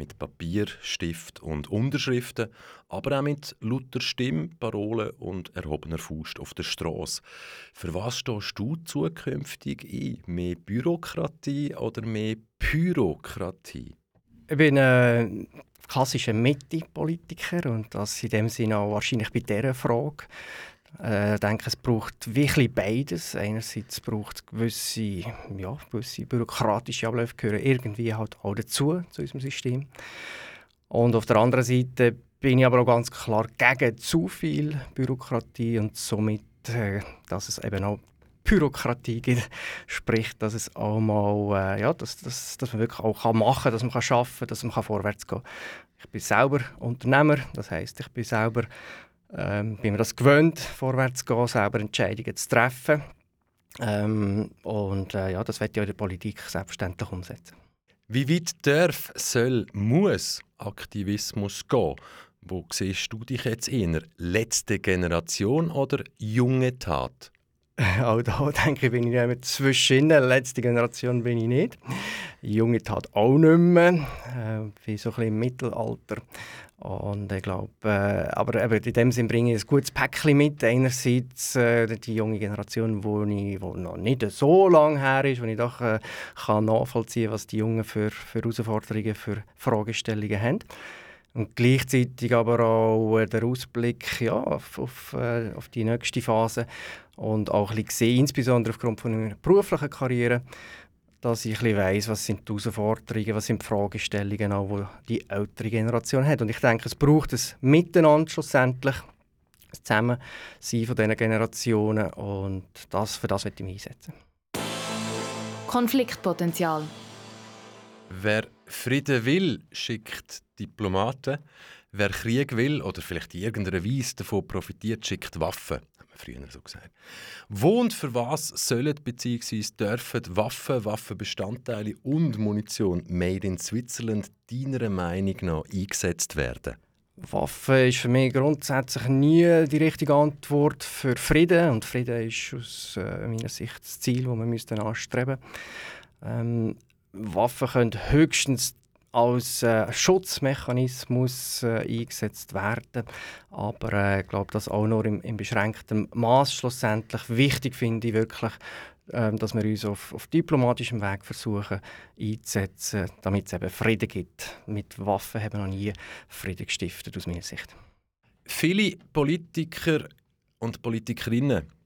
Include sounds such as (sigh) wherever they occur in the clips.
Mit Papier, Stift und Unterschriften, aber auch mit lauter Stimme, Parolen und erhobener Faust auf der Straße. Für was stehst du zukünftig ein? Mehr Bürokratie oder mehr Pyrokratie? Ich bin ein klassischer Mitte-Politiker und das in dem Sinne auch wahrscheinlich bei dieser Frage. Äh, ich denke, es braucht wirklich beides. Einerseits braucht es gewisse, ja, gewisse bürokratische Abläufe, gehören irgendwie halt auch dazu, zu unserem System. Und auf der anderen Seite bin ich aber auch ganz klar gegen zu viel Bürokratie und somit, äh, dass es eben auch Bürokratie gibt, sprich, dass es auch mal, äh, ja, dass, dass, dass man wirklich auch kann machen kann, dass man kann arbeiten kann, dass man kann vorwärts gehen kann. Ich bin selber Unternehmer, das heißt, ich bin selber ähm, bin mir das gewöhnt, vorwärts zu gehen, selber Entscheidungen zu treffen. Ähm, und äh, ja, das wird ja in der Politik selbstverständlich umsetzen. Wie weit darf, soll, muss Aktivismus gehen? Wo siehst du dich jetzt eher? Letzte Generation oder junge Tat? (laughs) Auch da denke ich, bin ich immer zwischen. Letzte Generation bin ich nicht. Junge Tat auch nicht mehr. Äh, bin so ein bisschen im Mittelalter. Und ich glaube, äh, aber eben in dem Sinn bringe ich ein gutes Päckchen mit. Einerseits äh, die junge Generation, wo, ich, wo noch nicht so lange her ist, wo ich doch äh, kann nachvollziehen was die Jungen für, für Herausforderungen, für Fragestellungen haben. Und gleichzeitig aber auch äh, der Ausblick ja, auf, auf, äh, auf die nächste Phase und auch ein bisschen gesehen, insbesondere aufgrund von meiner beruflichen Karriere, dass ich ein weiss, was sind die Herausforderungen, was sind die Fragestellungen, auch, die die ältere Generation hat. Und ich denke, es braucht ein Miteinander schlussendlich, ein Zusammensein von diesen Generationen und das, für das möchte ich mich einsetzen. Konfliktpotenzial. Wer Frieden will, schickt Diplomaten. Wer Krieg will oder vielleicht in irgendeiner Weise davon profitiert, schickt Waffen früher so gesagt. Wo und für was sollen bzw. dürfen Waffen, Waffenbestandteile und Munition made in Switzerland deiner Meinung nach eingesetzt werden? Waffen ist für mich grundsätzlich nie die richtige Antwort für Frieden. Und Frieden ist aus äh, meiner Sicht das Ziel, das wir anstreben müssen. Ähm, Waffen können höchstens als äh, Schutzmechanismus äh, eingesetzt werden. Aber äh, ich glaube, das auch nur im, im beschränkten Maß schlussendlich. Wichtig finde ich wirklich, äh, dass wir uns auf, auf diplomatischem Weg versuchen einzusetzen, damit es eben Frieden gibt. Mit Waffen haben wir noch nie Frieden gestiftet, aus meiner Sicht. Viele Politiker und Politikerinnen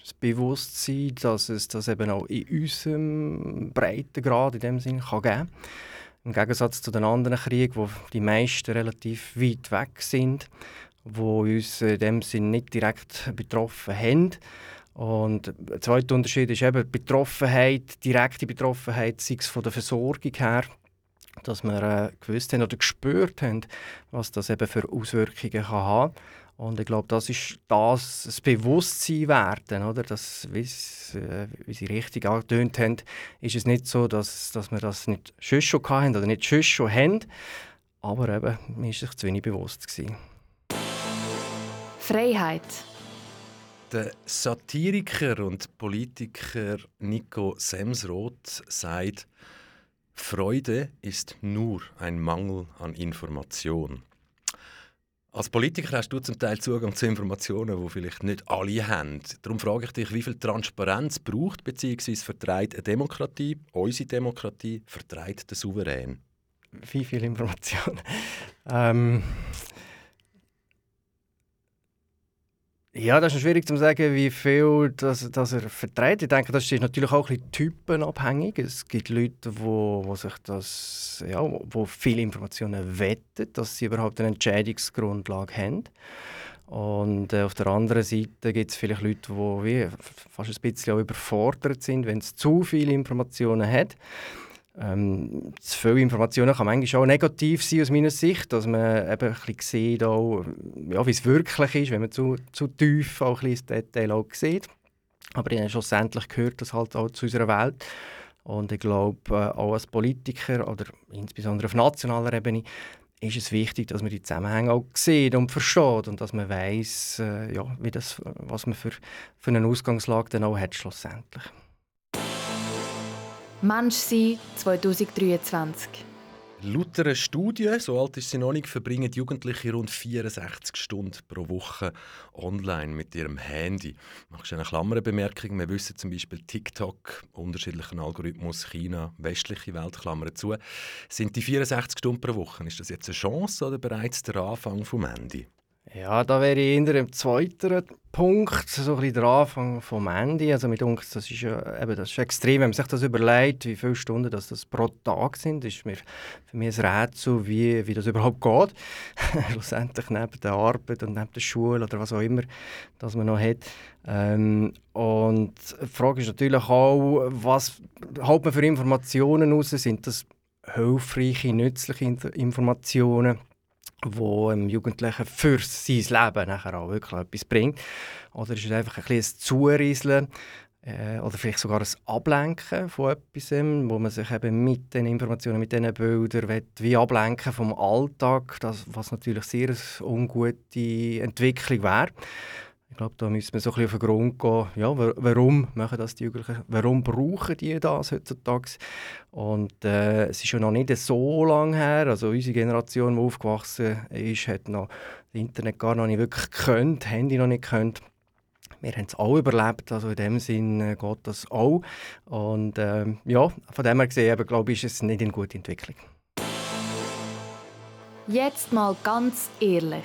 das Bewusstsein, dass es das eben auch in unserem Breitengrad in dem Sinn kann geben Im Gegensatz zu den anderen Kriegen, wo die meisten relativ weit weg sind, wo uns in dem Sinn nicht direkt betroffen haben. Und der zweite Unterschied ist eben die Betroffenheit, direkte Betroffenheit, sei es von der Versorgung her, dass wir äh, gewusst haben oder gespürt haben, was das eben für Auswirkungen kann haben und ich glaube, das ist das, das Bewusstsein werden, oder? Das, wie, äh, wie Sie richtig angetönt haben, ist es nicht so, dass, dass wir das nicht schon schon hatten oder nicht schon schon haben, aber eben, mir war sich zu wenig bewusst. Gewesen. Freiheit. Der Satiriker und Politiker Nico Semsroth sagt, Freude ist nur ein Mangel an Information. Als Politiker hast du zum Teil Zugang zu Informationen, die vielleicht nicht alle haben. Darum frage ich dich, wie viel Transparenz braucht bzw. vertreibt eine Demokratie, unsere Demokratie, vertreibt der Souverän? Wie viel Information? (laughs) ähm, Ja, das ist schwierig zu sagen, wie viel das, das er vertreibt. Ich denke, das ist natürlich auch ein typenabhängig. Es gibt Leute, wo, wo sich das, ja, wo, viele Informationen wetten, dass sie überhaupt eine Entscheidungsgrundlage haben. Und äh, auf der anderen Seite gibt es vielleicht Leute, die wie, fast ein bisschen überfordert sind, wenn es zu viele Informationen hat. Ähm, zu viele Informationen kann manchmal auch negativ sein aus meiner Sicht, dass man eben ein bisschen sieht, auch, ja, wie es wirklich ist, wenn man zu, zu tief auch ein bisschen das Detail auch sieht. Aber schlussendlich gehört das halt auch zu unserer Welt. Und ich glaube, äh, auch als Politiker oder insbesondere auf nationaler Ebene ist es wichtig, dass man die Zusammenhänge auch sieht und versteht und dass man weiß, äh, ja, wie das, was man für, für eine Ausgangslage dann auch hat schlussendlich. Mensch sein 2023. Laut einer Studie, so alt ist sie noch nicht, verbringen Jugendliche rund 64 Stunden pro Woche online mit ihrem Handy. Machst du eine Klammerbemerkung? Wir wissen zum Beispiel TikTok, unterschiedlichen Algorithmus, China, westliche Welt, Klammern zu. Sind die 64 Stunden pro Woche, ist das jetzt eine Chance oder bereits der Anfang vom Ende? Ja, da wäre ich eher im zweiten Punkt, so ein bisschen der Anfang vom Ende. Also mit uns, das ist ja eben, das ist extrem, wenn man sich das überlegt, wie viele Stunden das, das pro Tag sind, ist mir für mich ein Rätsel, wie, wie das überhaupt geht. (laughs) Schlussendlich neben der Arbeit und neben der Schule oder was auch immer, das man noch hat. Ähm, und die Frage ist natürlich auch, was hält man für Informationen raus? Sind das hilfreiche, nützliche Informationen? Wo einem Jugendlichen für sein Leben nachher auch wirklich etwas bringt. Oder ist es einfach ein bisschen ein Zurieseln äh, oder vielleicht sogar ein Ablenken von etwas, wo man sich eben mit den Informationen, mit diesen Bildern wie ablenken vom Alltag, das, was natürlich sehr eine ungute Entwicklung wäre. Ich glaube, da müssen wir so ein bisschen auf den Grund gehen, ja, warum machen das die Jugendlichen, warum brauchen die das heutzutage? Und äh, es ist ja noch nicht so lange her, also unsere Generation, die aufgewachsen ist, hat noch das Internet gar noch nicht wirklich gekannt, Handy noch nicht gekannt. Wir haben es auch überlebt, also in dem Sinn äh, geht das auch. Und äh, ja, von dem her gesehen, glaube ich, ist es nicht eine gute Entwicklung. Jetzt mal ganz ehrlich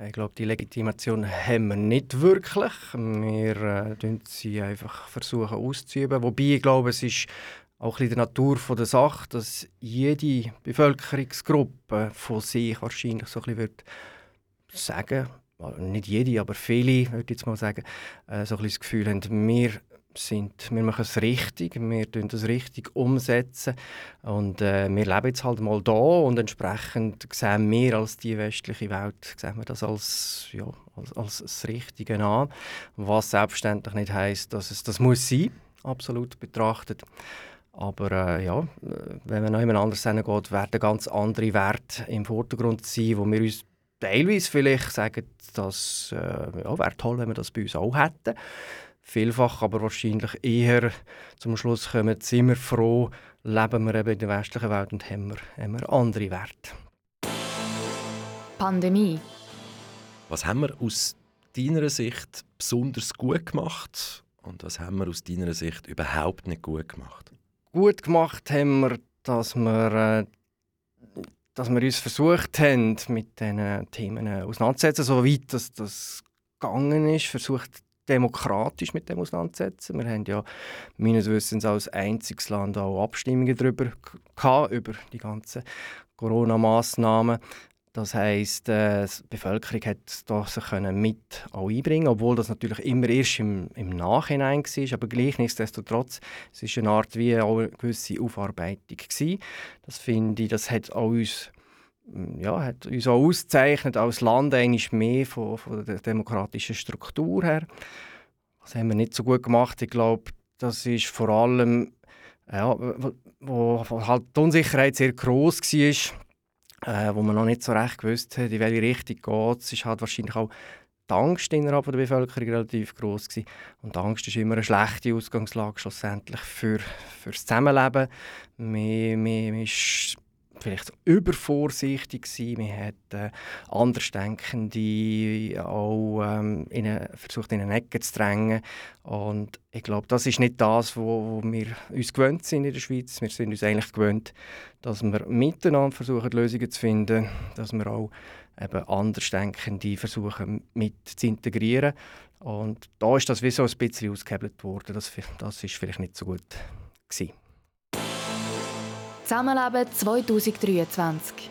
Ich glaube, die Legitimation haben wir nicht wirklich. Wir äh, sie einfach versuchen auszuüben. Wobei ich glaube, es ist auch in der Natur der Sache, dass jede Bevölkerungsgruppe von sich wahrscheinlich so ein bisschen wird sagen, nicht jede, aber viele, würde ich jetzt mal sagen, äh, so ein bisschen das Gefühl haben, wir sind. Wir machen es richtig, wir tun das richtig umsetzen und äh, wir leben jetzt halt mal da und entsprechend sehen wir als die westliche Welt sehen wir das als, ja, als, als das Richtige an, was selbstverständlich nicht heißt, dass es das muss sein, absolut betrachtet. Aber äh, ja, wenn man noch jemand anders hingeht, werden ganz andere Werte im Vordergrund sein, wo wir uns teilweise vielleicht sagen, dass äh, ja, wäre toll, wenn wir das bei uns auch hätten vielfach aber wahrscheinlich eher zum Schluss kommen, sind wir froh, leben wir eben in der westlichen Welt und haben wir, haben wir andere Werte. Pandemie. Was haben wir aus deiner Sicht besonders gut gemacht und was haben wir aus deiner Sicht überhaupt nicht gut gemacht? Gut gemacht haben wir, dass wir, äh, dass wir uns versucht haben, mit diesen Themen auseinanderzusetzen, soweit das, das gegangen ist, versucht demokratisch mit dem auseinanderzusetzen. Wir haben ja meines Wissens als einziges Land auch Abstimmungen darüber gehabt, über die ganzen Corona-Massnahmen. Das heisst, äh, die Bevölkerung hat das sich mit auch einbringen obwohl das natürlich immer erst im, im Nachhinein war. Aber gleich nichtsdestotrotz, es ist eine Art wie auch eine gewisse Aufarbeitung gewesen. Das finde ich, das hat auch uns ja, hat uns auch ausgezeichnet als Land eigentlich mehr von, von der demokratischen Struktur her. Das haben wir nicht so gut gemacht. Ich glaube, das ist vor allem, ja, wo, wo halt die Unsicherheit sehr groß war äh, wo man noch nicht so recht gewusst hat, in welche Richtung geht es, ist halt wahrscheinlich auch die Angst innerhalb der Bevölkerung relativ groß gewesen. Und die Angst ist immer eine schlechte Ausgangslage schlussendlich für, für das Zusammenleben. Man, man, man ist vielleicht übervorsichtig gewesen. Man hat äh, Andersdenkende auch ähm, in eine, versucht, in eine Ecke zu drängen. Und ich glaube, das ist nicht das, wo, wo, wir uns gewöhnt sind in der Schweiz. Wir sind uns eigentlich gewöhnt, dass wir miteinander versuchen, Lösungen zu finden, dass wir auch eben Andersdenkende versuchen mit zu integrieren. Und da ist das wie so ein bisschen ausgehebelt worden. Das, das ist vielleicht nicht so gut gewesen. Zusammenleben 2023.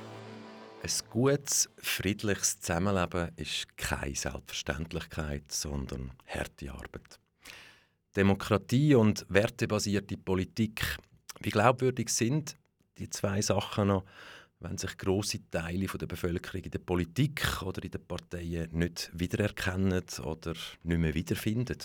Ein gutes, friedliches Zusammenleben ist keine Selbstverständlichkeit, sondern harte Arbeit. Demokratie und wertebasierte Politik. Wie glaubwürdig sind die zwei Sachen noch, wenn sich große Teile der Bevölkerung in der Politik oder in den Parteien nicht wiedererkennen oder nicht mehr wiederfinden?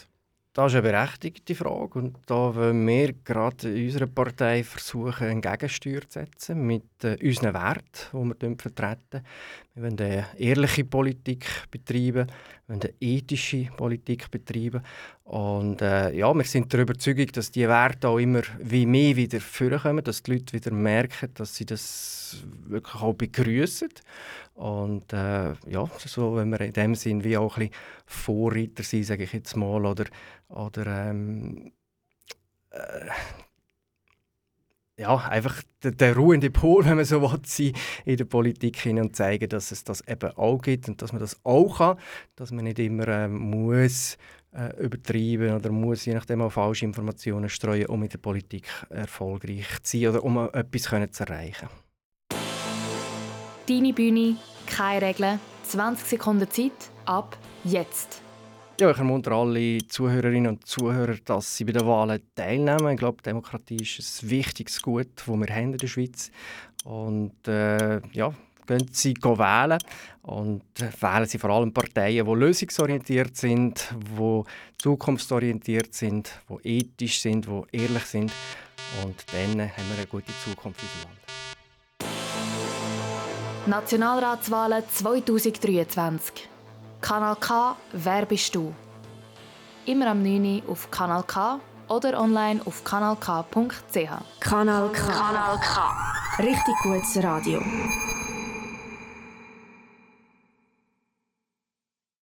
Das ist eine berechtigte Frage und da wollen wir gerade in unserer Partei versuchen, einen Gegensteuer zu setzen mit äh, unseren Werten, die wir vertreten. Wir wollen eine ehrliche Politik betreiben, wir wollen eine ethische Politik betreiben und äh, ja, wir sind der Überzeugung, dass diese Werte auch immer wie mehr wieder vorkommen, dass die Leute wieder merken, dass sie das wirklich auch begrüßen und äh, ja, so, wenn wir in dem Sinn wie auch ein bisschen Vorreiter sind, sage ich jetzt mal, oder, oder ähm, äh, ja, einfach der, der, ruhende Pol, wenn man so will, sein in der Politik hin und zeigen, dass es das eben auch gibt und dass man das auch kann, dass man nicht immer äh, muss äh, übertreiben oder muss je nachdem auch falsche Informationen streuen, um in der Politik erfolgreich zu sein oder um etwas können zu erreichen. Deine Bühne, keine Regeln, 20 Sekunden Zeit, ab jetzt. Ja, ich ermuntere alle Zuhörerinnen und Zuhörer, dass sie bei den Wahlen teilnehmen. Ich glaube, Demokratie ist ein wichtiges Gut, das wir haben in der Schweiz. Und äh, ja, gehen Sie wählen und wählen Sie vor allem Parteien, die lösungsorientiert sind, die zukunftsorientiert sind, die ethisch sind, die ehrlich sind. Und dann haben wir eine gute Zukunft in unserem Land. Nationalratswahlen 2023. Kanal K, wer bist du? Immer am 9. auf Kanal K oder online auf kanalk.ch. Kanal K. Kanal K. Richtig gutes Radio.